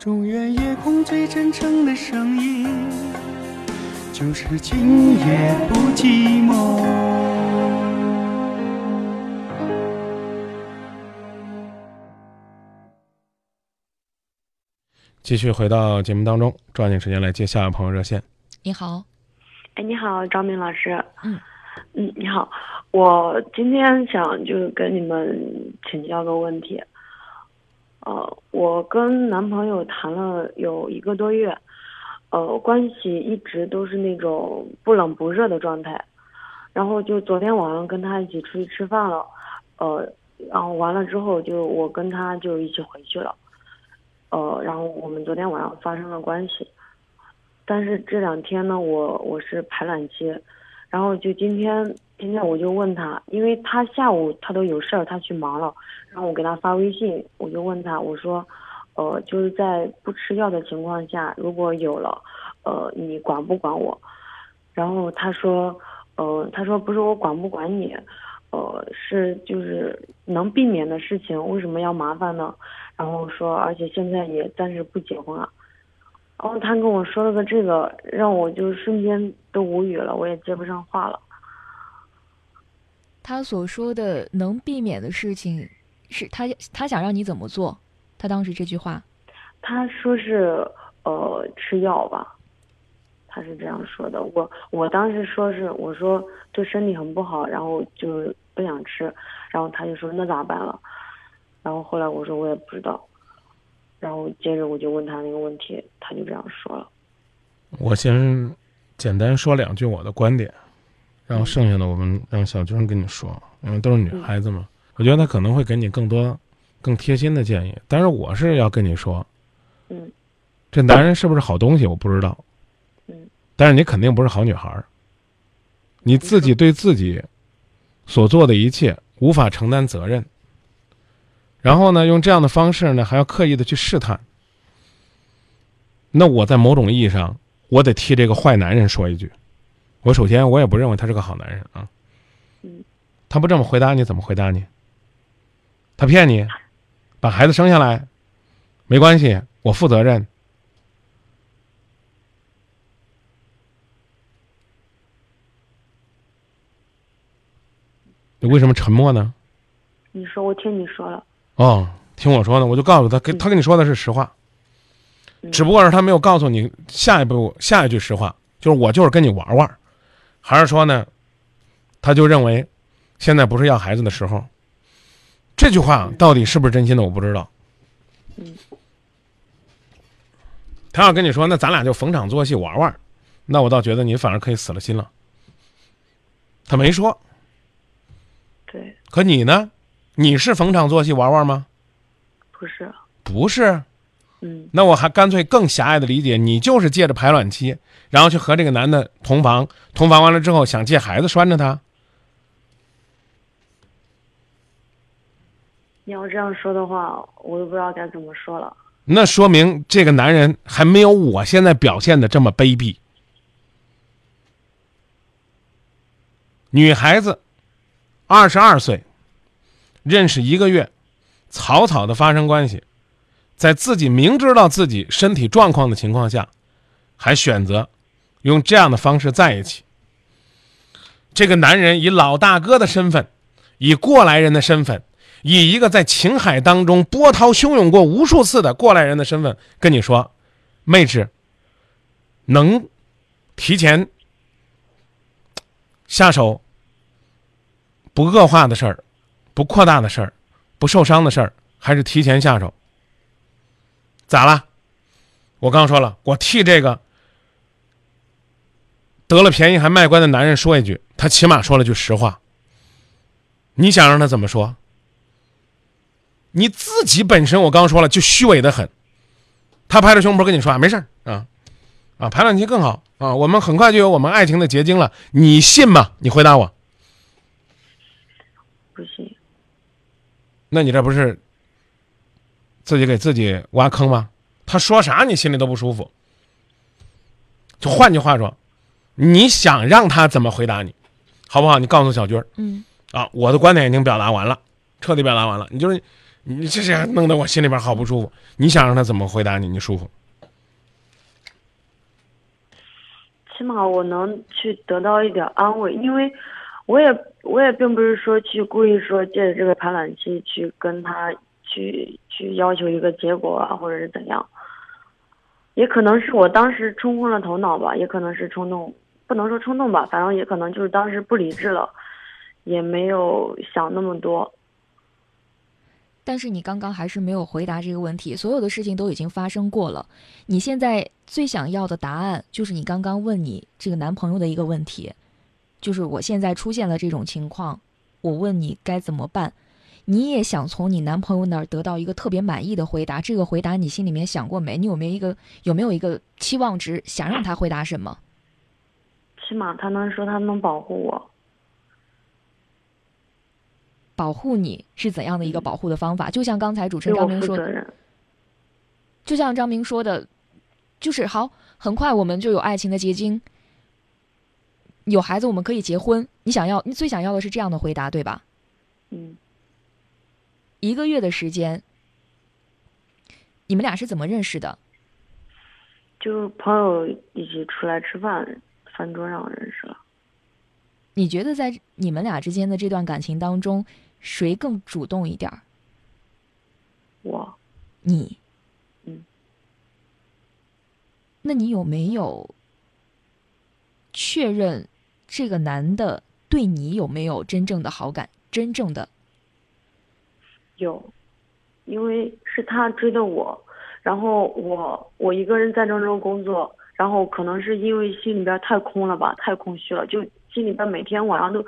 中原夜空最真诚的声音，就是今夜不寂寞。继续回到节目当中，抓紧时间来接下一位朋友热线。你好，哎，你好，张明老师。嗯，嗯，你好，我今天想就跟你们请教个问题。呃，我跟男朋友谈了有一个多月，呃，关系一直都是那种不冷不热的状态。然后就昨天晚上跟他一起出去吃饭了，呃，然后完了之后就我跟他就一起回去了。呃，然后我们昨天晚上发生了关系，但是这两天呢，我我是排卵期，然后就今天今天我就问他，因为他下午他都有事儿，他去忙了，然后我给他发微信，我就问他，我说，呃，就是在不吃药的情况下，如果有了，呃，你管不管我？然后他说，呃，他说不是我管不管你，呃，是就是能避免的事情，为什么要麻烦呢？然后说，而且现在也暂时不结婚了。然后他跟我说了个这个，让我就瞬间都无语了，我也接不上话了。他所说的能避免的事情，是他他想让你怎么做？他当时这句话，他说是呃吃药吧，他是这样说的。我我当时说是我说对身体很不好，然后就不想吃，然后他就说那咋办了？然后后来我说我也不知道，然后接着我就问他那个问题，他就这样说了。我先简单说两句我的观点，然后剩下的我们让小军跟你说，因为都是女孩子嘛，我觉得她可能会给你更多、更贴心的建议。但是我是要跟你说，嗯这男人是不是好东西我不知道，嗯但是你肯定不是好女孩儿。你自己对自己所做的一切无法承担责任，然后呢，用这样的方式呢，还要刻意的去试探。那我在某种意义上，我得替这个坏男人说一句：我首先我也不认为他是个好男人啊。嗯他不这么回答你，怎么回答你？他骗你，把孩子生下来，没关系，我负责任。你为什么沉默呢？你说我听你说了。哦，听我说呢，我就告诉他，跟他跟你说的是实话，嗯只不过是他没有告诉你下一步下一句实话，就是我就是跟你玩玩，还是说呢，他就认为现在不是要孩子的时候。这句话到底是不是真心的，我不知道。嗯他要跟你说，那咱俩就逢场作戏玩玩，那我倒觉得你反而可以死了心了。他没说，对，可你呢？你是逢场作戏玩玩吗？不是。不是。嗯那我还干脆更狭隘的理解，你就是借着排卵期，然后去和这个男的同房，同房完了之后想借孩子拴着他。你要这样说的话，我都不知道该怎么说了。那说明这个男人还没有我现在表现的这么卑鄙。女孩子，二十二岁，认识一个月，草草的发生关系，在自己明知道自己身体状况的情况下，还选择用这样的方式在一起。这个男人以老大哥的身份，以过来人的身份，以一个在情海当中波涛汹涌过无数次的过来人的身份跟你说，妹纸，能提前下手，不恶化的事儿，不扩大的事儿，不受伤的事儿，还是提前下手？咋了？我刚说了，我替这个得了便宜还卖乖的男人说一句，他起码说了句实话。你想让他怎么说？你自己本身我刚说了就虚伪的很，他拍着胸脯跟你说啊，没事儿啊，啊，排卵期更好啊，我们很快就有我们爱情的结晶了，你信吗？你回答我。不信。那你这不是自己给自己挖坑吗？他说啥你心里都不舒服。就换句话说，你想让他怎么回答你，好不好？你告诉小军儿嗯啊，我的观点已经表达完了，彻底表达完了。你就是你这些弄得我心里边好不舒服。你想让他怎么回答你？你舒服？起码我能去得到一点安慰，因为我也我也并不是说去故意说借着这个排卵期去跟他去去要求一个结果啊，或者是怎样。也可能是我当时冲昏了头脑吧，也可能是冲动，不能说冲动吧，反正也可能就是当时不理智了，也没有想那么多。但是你刚刚还是没有回答这个问题，所有的事情都已经发生过了。你现在最想要的答案，就是你刚刚问你这个男朋友的一个问题，就是我现在出现了这种情况，我问你该怎么办？你也想从你男朋友那儿得到一个特别满意的回答，这个回答你心里面想过没？你有没有一个有没有一个期望值，想让他回答什么？起码他能说他能保护我。保护你是怎样的一个保护的方法？就像刚才主持人张明说的，就像张明说的，就是好，很快我们就有爱情的结晶，有孩子，我们可以结婚。你想要，你最想要的是这样的回答，对吧？嗯。一个月的时间，你们俩是怎么认识的？就朋友一起出来吃饭，饭桌上认识了。你觉得在你们俩之间的这段感情当中？谁更主动一点儿？我，你，嗯，那你有没有确认这个男的对你有没有真正的好感？真正的有，因为是他追的我，然后我我一个人在郑州工作，然后可能是因为心里边太空了吧，太空虚了，就心里边每天晚上都。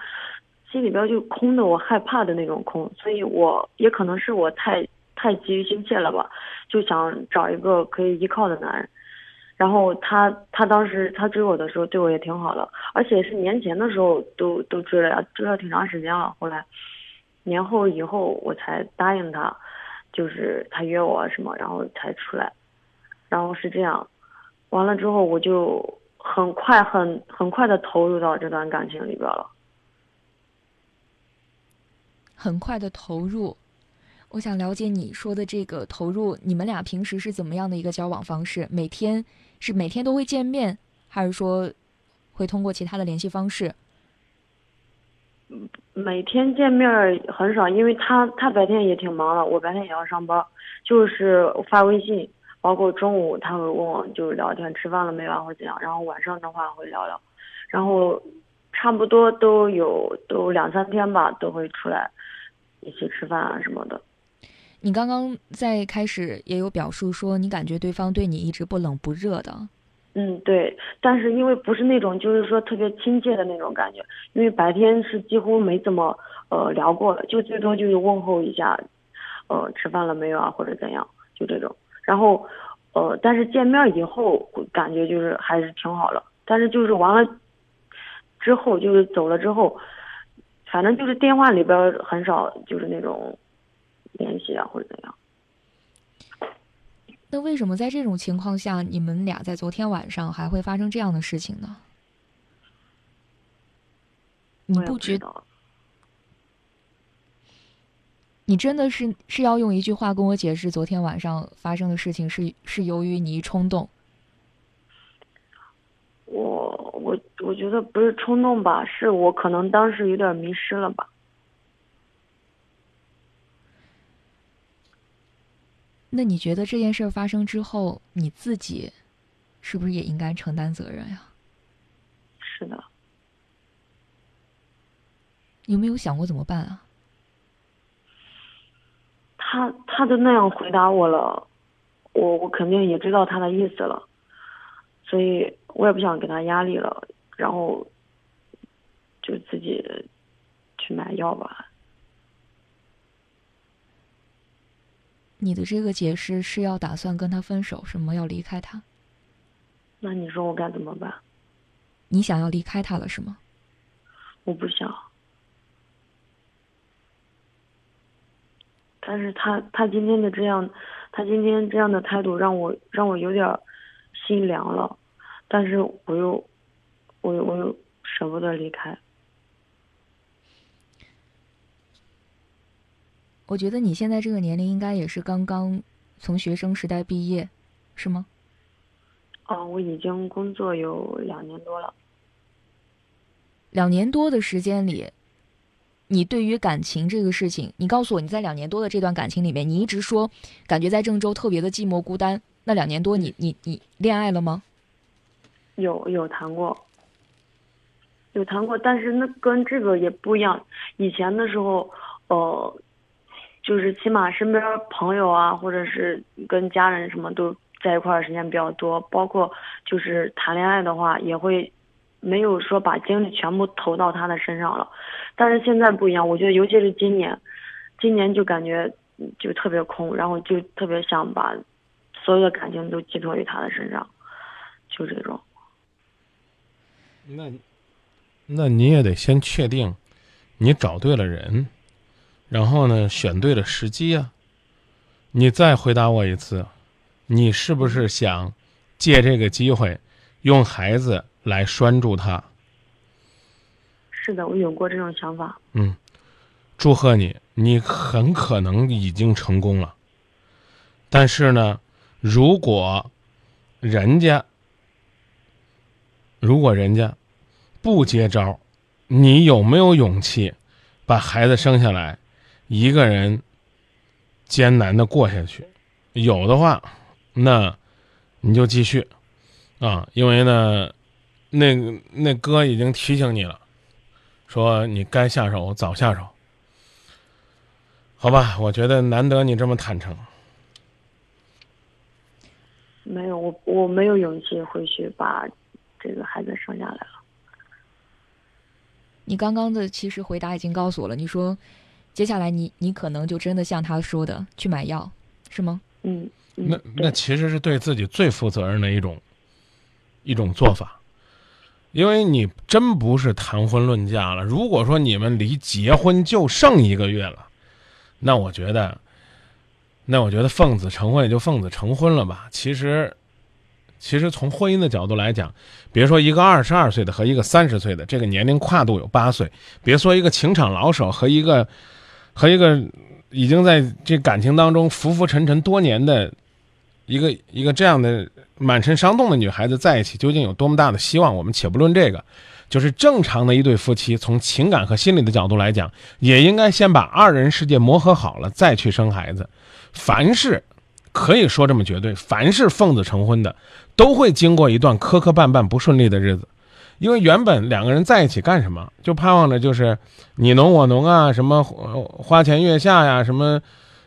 心里边就空的，我害怕的那种空，所以我也可能是我太太急于心切了吧，就想找一个可以依靠的男人。然后他他当时他追我的时候对我也挺好的，而且是年前的时候都都追了呀，追了挺长时间了。后来年后以后我才答应他，就是他约我什么，然后才出来。然后是这样，完了之后我就很快很很快的投入到这段感情里边了。很快的投入，我想了解你说的这个投入，你们俩平时是怎么样的一个交往方式？每天是每天都会见面，还是说会通过其他的联系方式？每天见面很少，因为他他白天也挺忙的，我白天也要上班，就是发微信，包括中午他会问我就是聊天，吃饭了没啊，或者怎样，然后晚上的话会聊聊，然后差不多都有都两三天吧，都会出来。一起吃饭啊什么的。你刚刚在开始也有表述说，你感觉对方对你一直不冷不热的。嗯，对。但是因为不是那种就是说特别亲切的那种感觉，因为白天是几乎没怎么呃聊过了，就最多就是问候一下，呃吃饭了没有啊或者怎样，就这种。然后呃但是见面以后感觉就是还是挺好了，但是就是完了之后就是走了之后。反正就是电话里边很少，就是那种联系啊，或者怎样。那为什么在这种情况下，你们俩在昨天晚上还会发生这样的事情呢？你不觉得？你真的是是要用一句话跟我解释昨天晚上发生的事情是是由于你冲动？我觉得不是冲动吧，是我可能当时有点迷失了吧。那你觉得这件事发生之后，你自己是不是也应该承担责任呀？是的。有没有想过怎么办啊？他他都那样回答我了，我我肯定也知道他的意思了，所以我也不想给他压力了。然后就自己去买药吧。你的这个解释是要打算跟他分手，什么要离开他？那你说我该怎么办？你想要离开他了是吗？我不想。但是他他今天的这样，他今天这样的态度让我让我有点心凉了，但是我又。我我又舍不得离开。我觉得你现在这个年龄应该也是刚刚从学生时代毕业，是吗？哦，我已经工作有两年多了。两年多的时间里，你对于感情这个事情，你告诉我你在两年多的这段感情里面，你一直说感觉在郑州特别的寂寞孤单。那两年多你你你恋爱了吗？有有谈过，有谈过，但是那跟这个也不一样。以前的时候，呃，就是起码身边朋友啊，或者是跟家人什么都在一块儿时间比较多，包括就是谈恋爱的话，也会没有说把精力全部投到他的身上了。但是现在不一样，我觉得尤其是今年，今年就感觉就特别空，然后就特别想把所有的感情都寄托于他的身上，就这种。那，那你也得先确定，你找对了人，然后呢，选对了时机啊。你再回答我一次，你是不是想借这个机会，用孩子来拴住他？是的，我有过这种想法。嗯，祝贺你，你很可能已经成功了。但是呢，如果人家，如果人家不接招，你有没有勇气把孩子生下来，一个人艰难的过下去？有的话，那你就继续啊，因为呢，那那哥已经提醒你了。说你该下手早下手，好吧？我觉得难得你这么坦诚。没有，我我没有勇气回去把这个孩子生下来了。你刚刚的其实回答已经告诉我了，你说接下来你你可能就真的像他说的去买药，是吗？嗯，那那其实是对自己最负责任的一种一种做法。因为你真不是谈婚论嫁了。如果说你们离结婚就剩一个月了，那我觉得，那我觉得奉子成婚也就奉子成婚了吧。其实，其实从婚姻的角度来讲，别说一个二十二岁的和一个三十岁的，这个年龄跨度有八岁；别说一个情场老手和一个和一个已经在这感情当中浮浮沉沉多年的一个一个这样的。满身伤痛的女孩子在一起究竟有多么大的希望？我们且不论这个，就是正常的一对夫妻，从情感和心理的角度来讲，也应该先把二人世界磨合好了再去生孩子。凡是可以说这么绝对，凡是奉子成婚的，都会经过一段磕磕绊绊、不顺利的日子。因为原本两个人在一起干什么，就盼望着就是你侬我侬啊，什么花前月下呀，什么。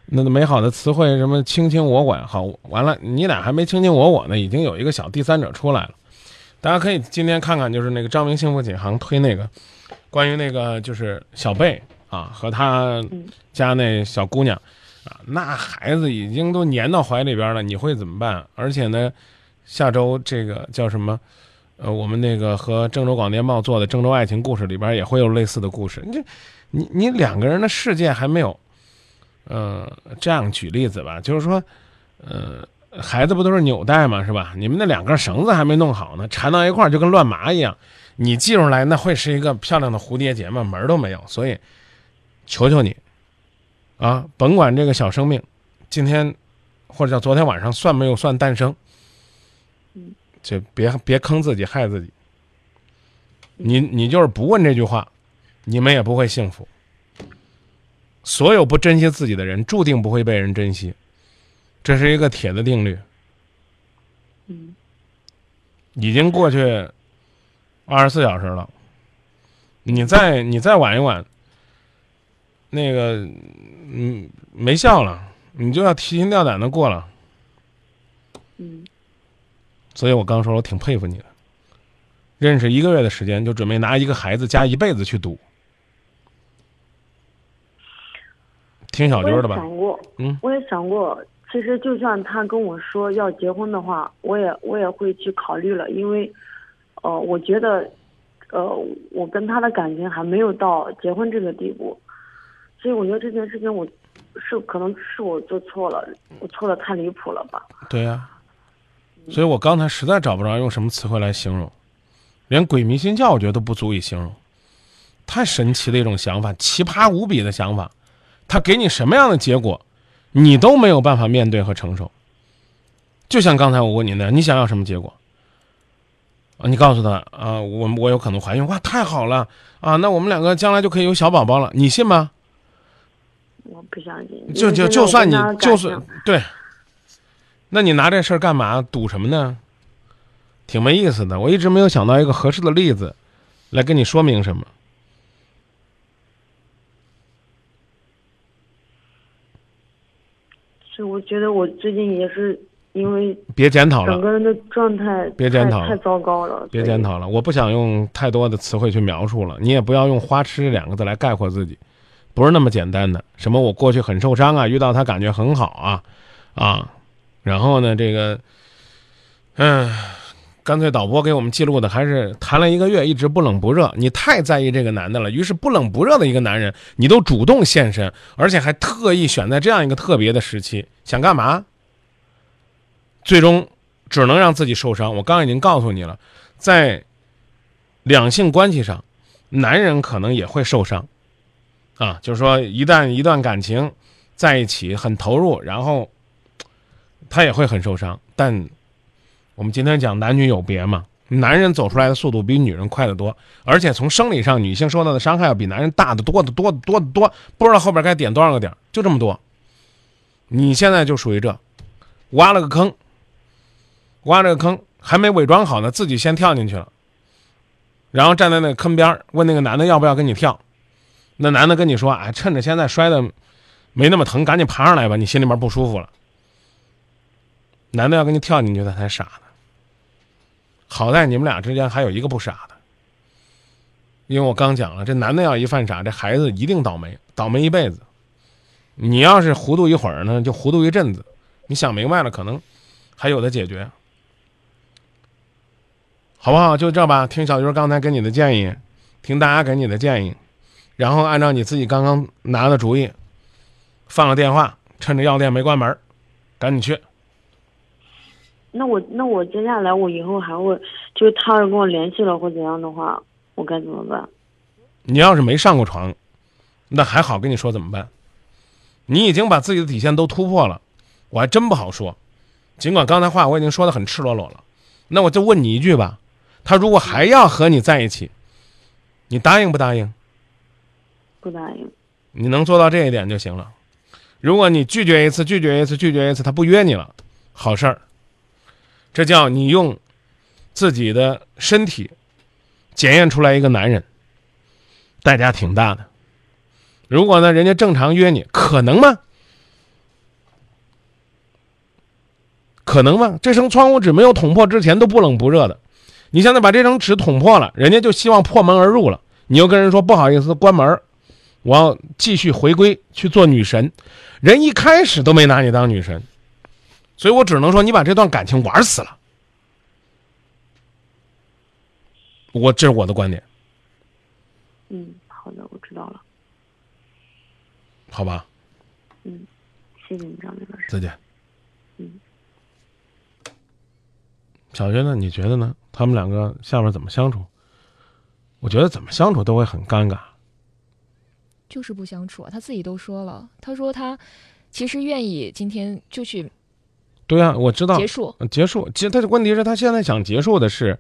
那美好的词汇，什么卿卿我我，好，完了，你俩还没卿卿我我呢，已经有一个小第三者出来了。大家可以今天看看，就是那个张明幸福锦行推那个，关于那个就是小贝啊和他家那小姑娘啊，那孩子已经都粘到怀里边了，你会怎么办？而且呢，下周这个叫什么？呃，我们那个和郑州广电报做的《郑州爱情故事》里边也会有类似的故事。你你你两个人的世界还没有。呃，这样举例子吧，就是说，呃，孩子不都是纽带嘛，是吧？你们那两根绳子还没弄好呢，缠到一块就跟乱麻一样，你系出来那会是一个漂亮的蝴蝶结吗？门都没有。所以，求求你，啊，甭管这个小生命，今天或者叫昨天晚上算没有算诞生，嗯就别别坑自己害自己。你你就是不问这句话，你们也不会幸福。所有不珍惜自己的人，注定不会被人珍惜，这是一个铁的定律。嗯，已经过去二十四小时了，你再你再晚一晚，那个嗯没效了，你就要提心吊胆的过了。嗯，所以我刚说，我挺佩服你的，认识一个月的时间就准备拿一个孩子加一辈子去赌。听小军的吧。想过，嗯，我也想过。其实，就算他跟我说要结婚的话，我也我也会去考虑了，因为，呃，我觉得，呃，我跟他的感情还没有到结婚这个地步，所以我觉得这件事情我是可能是我做错了，我错的太离谱了吧？对呀，所以我刚才实在找不着用什么词汇来形容，连鬼迷心窍，我觉得都不足以形容，太神奇的一种想法，奇葩无比的想法。他给你什么样的结果，你都没有办法面对和承受。就像刚才我问您的，你想要什么结果？啊，你告诉他啊，我我有可能怀孕，哇，太好了啊，那我们两个将来就可以有小宝宝了，你信吗？我不相信。就就就算你就算对，那你拿这事儿干嘛？赌什么呢？挺没意思的。我一直没有想到一个合适的例子，来跟你说明什么。所以我觉得我最近也是因为别检讨了，整个人的状态别检讨太太糟糕了，别检讨了。我不想用太多的词汇去描述了，你也不要用“花痴”这两个字来概括自己，不是那么简单的。什么我过去很受伤啊，遇到他感觉很好啊，啊，然后呢，这个，嗯、干脆导播给我们记录的还是谈了一个月，一直不冷不热。你太在意这个男的了，于是不冷不热的一个男人，你都主动现身，而且还特意选在这样一个特别的时期，想干嘛？最终只能让自己受伤。我刚刚已经告诉你了，在两性关系上，男人可能也会受伤，啊，就是说一旦一段感情在一起很投入，然后他也会很受伤。但我们今天讲男女有别嘛，男人走出来的速度比女人快得多，而且从生理上，女性受到的伤害要比男人大得多的多的多的多，不知道后边该点多少个点，就这么多。你现在就属于这，挖了个坑，挖这个坑还没伪装好呢，自己先跳进去了，然后站在那坑边问那个男的要不要跟你跳，那男的跟你说，哎，趁着现在摔的没那么疼，赶紧爬上来吧，你心里面不舒服了。男的要跟你跳进去，他才傻呢。好在你们俩之间还有一个不傻的，因为我刚讲了，这男的要一犯傻，这孩子一定倒霉，倒霉一辈子。你要是糊涂一会儿呢，就糊涂一阵子。你想明白了，可能还有的解决，好不好？就这吧。听小鱼刚才给你的建议，听大家给你的建议，然后按照你自己刚刚拿的主意，放个电话，趁着药店没关门，赶紧去。那我那我接下来我以后还会，就是他要是跟我联系了或怎样的话，我该怎么办？你要是没上过床，那还好跟你说怎么办。你已经把自己的底线都突破了，我还真不好说。尽管刚才话我已经说的很赤裸裸了，那我就问你一句吧：他如果还要和你在一起，你答应不答应？不答应。你能做到这一点就行了。如果你拒绝一次，拒绝一次，拒绝一次，他不约你了，好事儿。这叫你用自己的身体检验出来一个男人，代价挺大的。如果呢，人家正常约你，可能吗？可能吗？这层窗户纸没有捅破之前都不冷不热的，你现在把这层纸捅破了，人家就希望破门而入了。你又跟人说不好意思，关门，我要继续回归去做女神。人一开始都没拿你当女神，所以我只能说你把这段感情玩死了。我这是我的观点，嗯，好的，我知道了。好吧？嗯谢谢你，张明老师。再见。嗯。小学呢？你觉得呢？他们两个下面怎么相处？我觉得怎么相处都会很尴尬。就是不相处啊。他自己都说了，他说他其实愿意今天就去对啊、我知道结束。呃结束。其实他的问题是他现在想结束的是，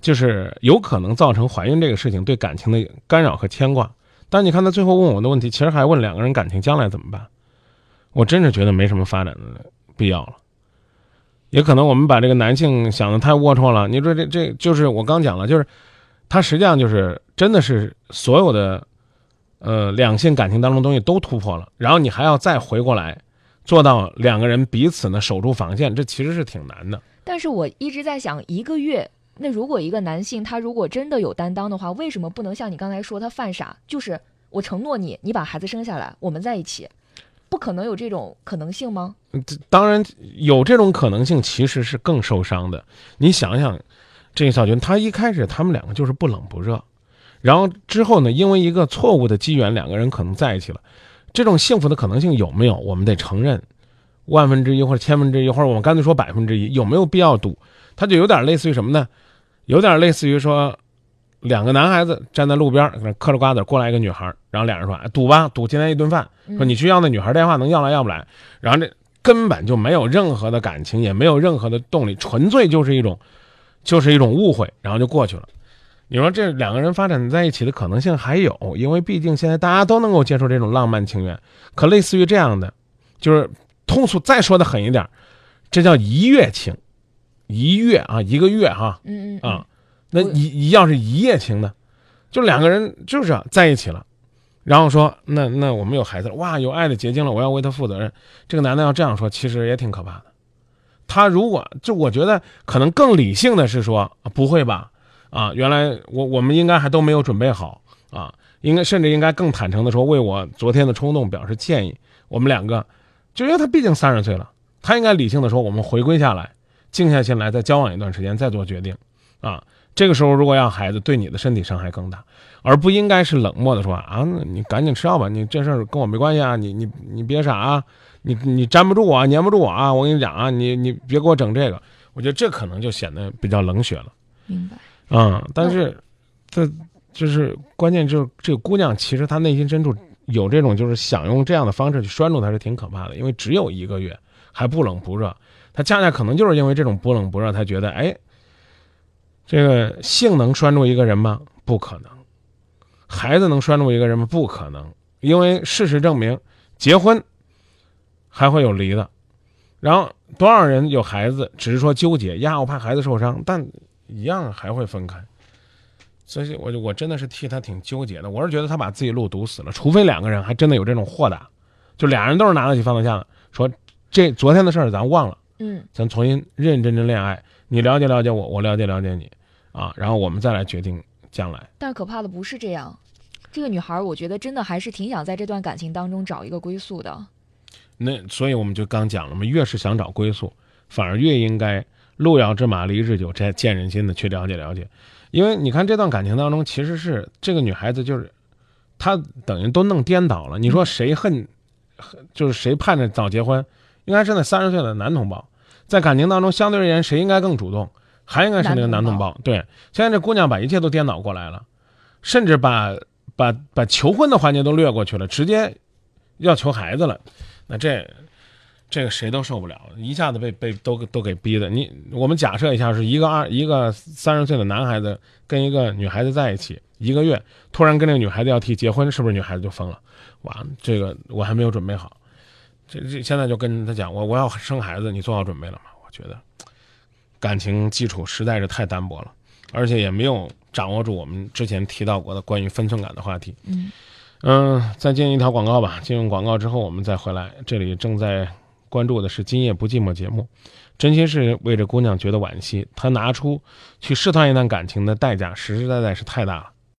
就是有可能造成怀孕这个事情对感情的干扰和牵挂。但你看他最后问我的问题，其实还问两个人感情将来怎么办。我真是觉得没什么发展的必要了。也可能我们把这个男性想的太龌龊了。你说这这就是我刚讲了，就是他实际上就是真的是所有的呃两性感情当中的东西都突破了，然后你还要再回过来做到两个人彼此呢守住防线，这其实是挺难的。但是我一直在想，一个月，那如果一个男性他如果真的有担当的话，为什么不能像你刚才说他犯傻？就是我承诺你，你把孩子生下来，我们在一起，不可能有这种可能性吗？这当然有这种可能性，其实是更受伤的。你想想，这个小军他一开始他们两个就是不冷不热，然后之后呢，因为一个错误的机缘，两个人可能在一起了。这种幸福的可能性有没有？我们得承认，万分之一或者千分之一，或者我们干脆说百分之一，有没有必要赌？它就有点类似于什么呢？有点类似于说，两个男孩子站在路边，搁那嗑着瓜子，过来一个女孩，然后俩人说：“赌吧，赌今天一顿饭。”说你去要那女孩电话，能要来要不来？然后这根本就没有任何的感情，也没有任何的动力，纯粹就是一种，就是一种误会，然后就过去了。你说这两个人发展在一起的可能性还有，因为毕竟现在大家都能够接受这种浪漫情缘。可类似于这样的，就是通俗再说的狠一点，这叫一月情，一月啊，一个月哈嗯嗯啊，那一一要是一夜情呢，就两个人就是在一起了，然后说那那我们有孩子了，哇，有爱的结晶了，我要为他负责任。这个男的要这样说，其实也挺可怕的。他如果就我觉得可能更理性的是说，啊不会吧？啊，原来我我们应该还都没有准备好啊，应该甚至应该更坦诚的说，为我昨天的冲动表示歉意。我们两个，就因为他毕竟三十岁了，他应该理性的说，我们回归下来，静下心来，再交往一段时间，再做决定。啊，这个时候如果要孩子，对你的身体伤害更大，而不应该是冷漠的说啊，你赶紧吃药吧，你这事儿跟我没关系啊，你你你别傻啊，你你粘不住我啊，粘不住我啊，我跟你讲啊，你你别给我整这个，我觉得这可能就显得比较冷血了。明白。嗯，但是，这就是关键，就是这个姑娘其实她内心深处有这种，就是想用这样的方式去拴住他，是挺可怕的。因为只有一个月，还不冷不热，她恰恰可能就是因为这种不冷不热，她觉得，哎，这个性能拴住一个人吗？不可能。孩子能拴住一个人吗？不可能。因为事实证明，结婚还会有离的。然后多少人有孩子，只是说纠结呀，我怕孩子受伤，但。一样还会分开，所以我就我真的是替他挺纠结的。我是觉得他把自己路堵死了，除非两个人还真的有这种豁达，就俩人都是拿得起放得下的，说这昨天的事儿咱忘了，嗯，咱重新认认真真恋爱，你了解了解我，我了解了解你，啊，然后我们再来决定将来。但可怕的不是这样，这个女孩，我觉得真的还是挺想在这段感情当中找一个归宿的。那所以我们就刚讲了嘛，越是想找归宿，反而越应该。路遥知马力，日久见见人心的去了解了解，因为你看这段感情当中，其实是这个女孩子就是，她等于都弄颠倒了。你说谁恨，就是谁盼着早结婚，应该是那三十岁的男同胞，在感情当中相对而言谁应该更主动，还应该是那个男同胞。对，现在这姑娘把一切都颠倒过来了，甚至把把把求婚的环节都略过去了，直接要求孩子了，那这。这个谁都受不了，一下子被被都都给逼的。你我们假设一下，是一个二一个三十岁的男孩子跟一个女孩子在一起一个月，突然跟那个女孩子要提结婚，是不是女孩子就疯了？哇，这个我还没有准备好，这这现在就跟他讲，我我要生孩子，你做好准备了吗？我觉得感情基础实在是太单薄了，而且也没有掌握住我们之前提到过的关于分寸感的话题。嗯嗯，再进一条广告吧。进入广告之后，我们再回来。这里正在。关注的是《今夜不寂寞》节目，真心是为这姑娘觉得惋惜。她拿出去试探一段感情的代价，实实在在是太大了。